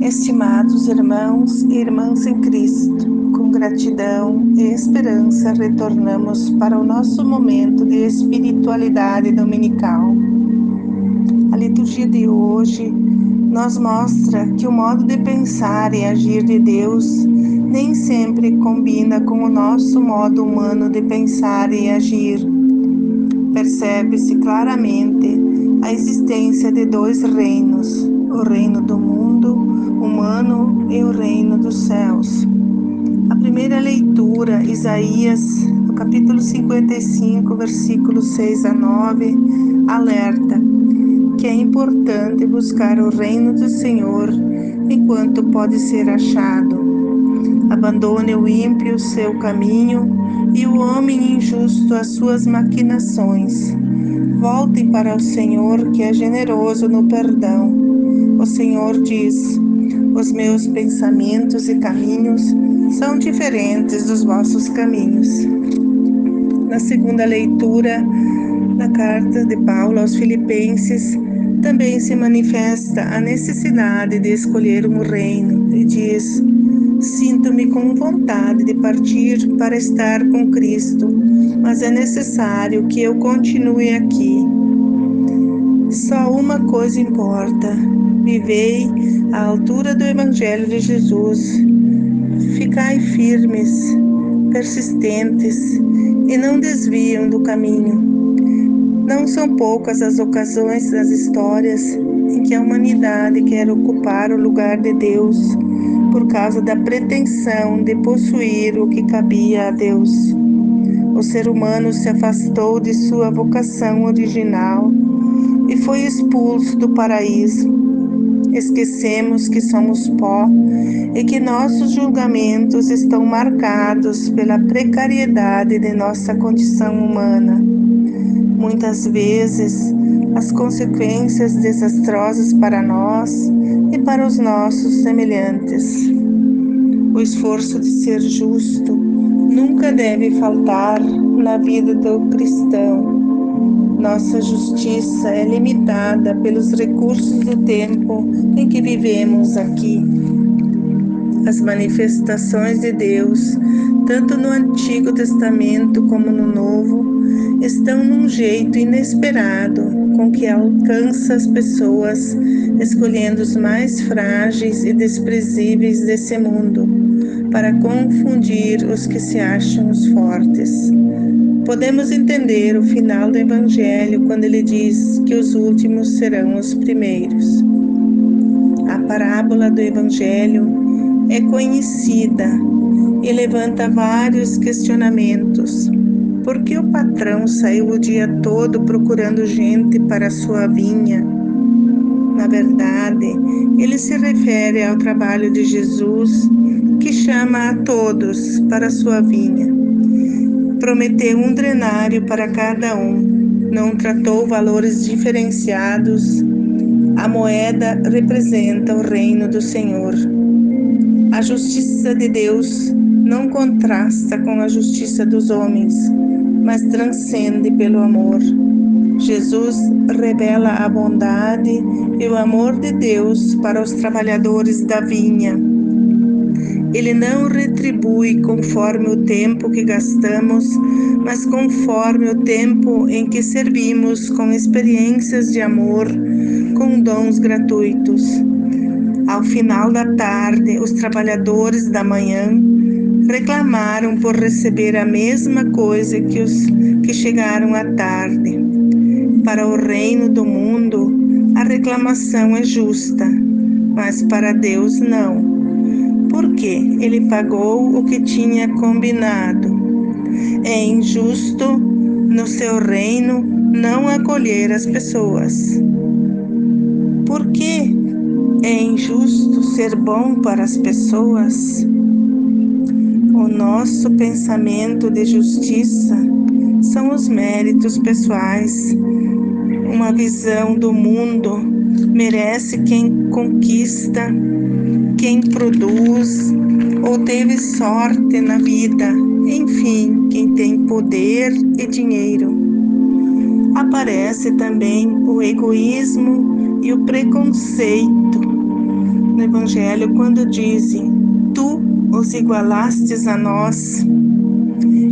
Estimados irmãos e irmãs em Cristo, com gratidão e esperança retornamos para o nosso momento de espiritualidade dominical. A liturgia de hoje nos mostra que o modo de pensar e agir de Deus nem sempre combina com o nosso modo humano de pensar e agir. Percebe-se claramente a existência de dois reinos, o reino do mundo humano e o reino dos céus. A primeira leitura, Isaías, no capítulo 55, versículos 6 a 9, alerta que é importante buscar o reino do Senhor enquanto pode ser achado. Abandone o ímpio seu caminho e o homem injusto as suas maquinações. Voltem para o Senhor, que é generoso no perdão. O Senhor diz: os meus pensamentos e caminhos são diferentes dos vossos caminhos. Na segunda leitura da carta de Paulo aos Filipenses, também se manifesta a necessidade de escolher um reino e diz: Sinto-me com vontade de partir para estar com Cristo, mas é necessário que eu continue aqui. Só uma coisa importa: vivei à altura do Evangelho de Jesus. Ficai firmes, persistentes e não desviam do caminho. Não são poucas as ocasiões das histórias em que a humanidade quer ocupar o lugar de Deus por causa da pretensão de possuir o que cabia a Deus. O ser humano se afastou de sua vocação original e foi expulso do paraíso esquecemos que somos pó e que nossos julgamentos estão marcados pela precariedade de nossa condição humana. Muitas vezes, as consequências desastrosas para nós e para os nossos semelhantes. O esforço de ser justo nunca deve faltar na vida do cristão nossa justiça é limitada pelos recursos do tempo em que vivemos aqui. As manifestações de Deus, tanto no Antigo Testamento como no Novo, estão num jeito inesperado com que alcança as pessoas, escolhendo os mais frágeis e desprezíveis desse mundo, para confundir os que se acham os fortes. Podemos entender o final do Evangelho quando ele diz que os últimos serão os primeiros. A parábola do Evangelho é conhecida e levanta vários questionamentos. Por que o patrão saiu o dia todo procurando gente para sua vinha? Na verdade, ele se refere ao trabalho de Jesus, que chama a todos para sua vinha prometeu um drenário para cada um, não tratou valores diferenciados. A moeda representa o reino do Senhor. A justiça de Deus não contrasta com a justiça dos homens, mas transcende pelo amor. Jesus revela a bondade e o amor de Deus para os trabalhadores da vinha ele não retribui conforme o tempo que gastamos, mas conforme o tempo em que servimos com experiências de amor, com dons gratuitos. Ao final da tarde, os trabalhadores da manhã reclamaram por receber a mesma coisa que os que chegaram à tarde. Para o reino do mundo, a reclamação é justa, mas para Deus não ele pagou o que tinha combinado. É injusto no seu reino não acolher as pessoas. Por que é injusto ser bom para as pessoas? O nosso pensamento de justiça são os méritos pessoais. Uma visão do mundo merece quem conquista quem produz ou teve sorte na vida, enfim, quem tem poder e dinheiro. Aparece também o egoísmo e o preconceito. no Evangelho quando dizem: Tu os igualastes a nós.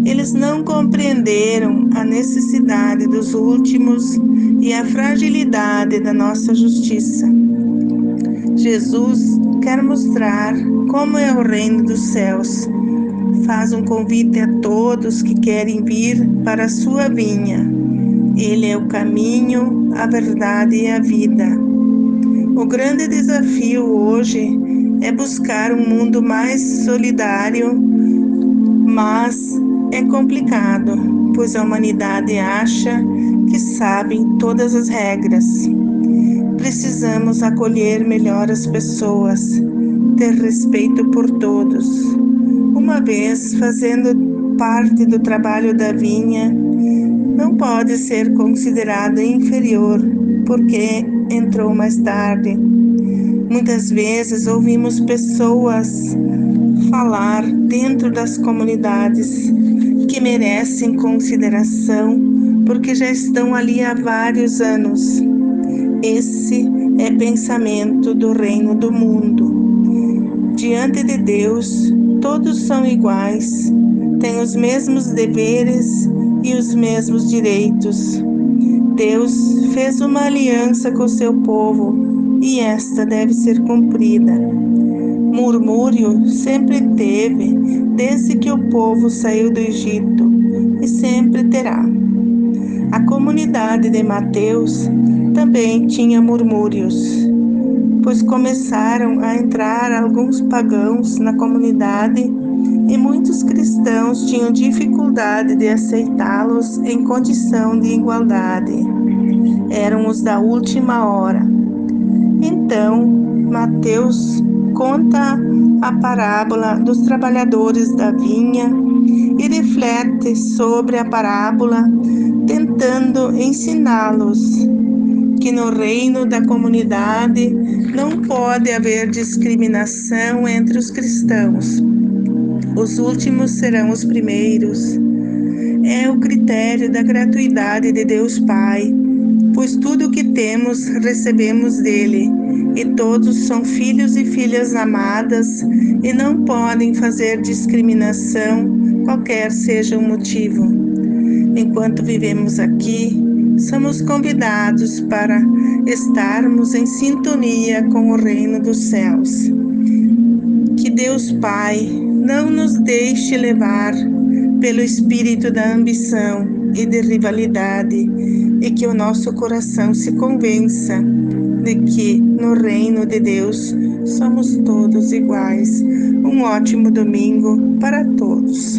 Eles não compreenderam a necessidade dos últimos e a fragilidade da nossa justiça. Jesus quer mostrar como é o reino dos céus. Faz um convite a todos que querem vir para a sua vinha. Ele é o caminho, a verdade e a vida. O grande desafio hoje é buscar um mundo mais solidário, mas é complicado, pois a humanidade acha que sabe todas as regras. Precisamos acolher melhor as pessoas, ter respeito por todos. Uma vez fazendo parte do trabalho da vinha, não pode ser considerado inferior porque entrou mais tarde. Muitas vezes ouvimos pessoas falar dentro das comunidades que merecem consideração porque já estão ali há vários anos. Esse é pensamento do reino do mundo. Diante de Deus, todos são iguais, têm os mesmos deveres e os mesmos direitos. Deus fez uma aliança com seu povo e esta deve ser cumprida. Murmúrio sempre teve desde que o povo saiu do Egito e sempre terá. A comunidade de Mateus também tinha murmúrios, pois começaram a entrar alguns pagãos na comunidade e muitos cristãos tinham dificuldade de aceitá-los em condição de igualdade. Eram os da última hora. Então, Mateus conta a parábola dos trabalhadores da vinha e reflete sobre a parábola, tentando ensiná-los que no reino da comunidade não pode haver discriminação entre os cristãos os últimos serão os primeiros. É o critério da gratuidade de Deus Pai, pois tudo o que temos recebemos dele, e todos são filhos e filhas amadas e não podem fazer discriminação, qualquer seja o motivo. Enquanto vivemos aqui, somos convidados para estarmos em sintonia com o reino dos céus. Que Deus Pai não nos deixe levar pelo espírito da ambição e de rivalidade, e que o nosso coração se convença de que no reino de Deus somos todos iguais. Um ótimo domingo para todos.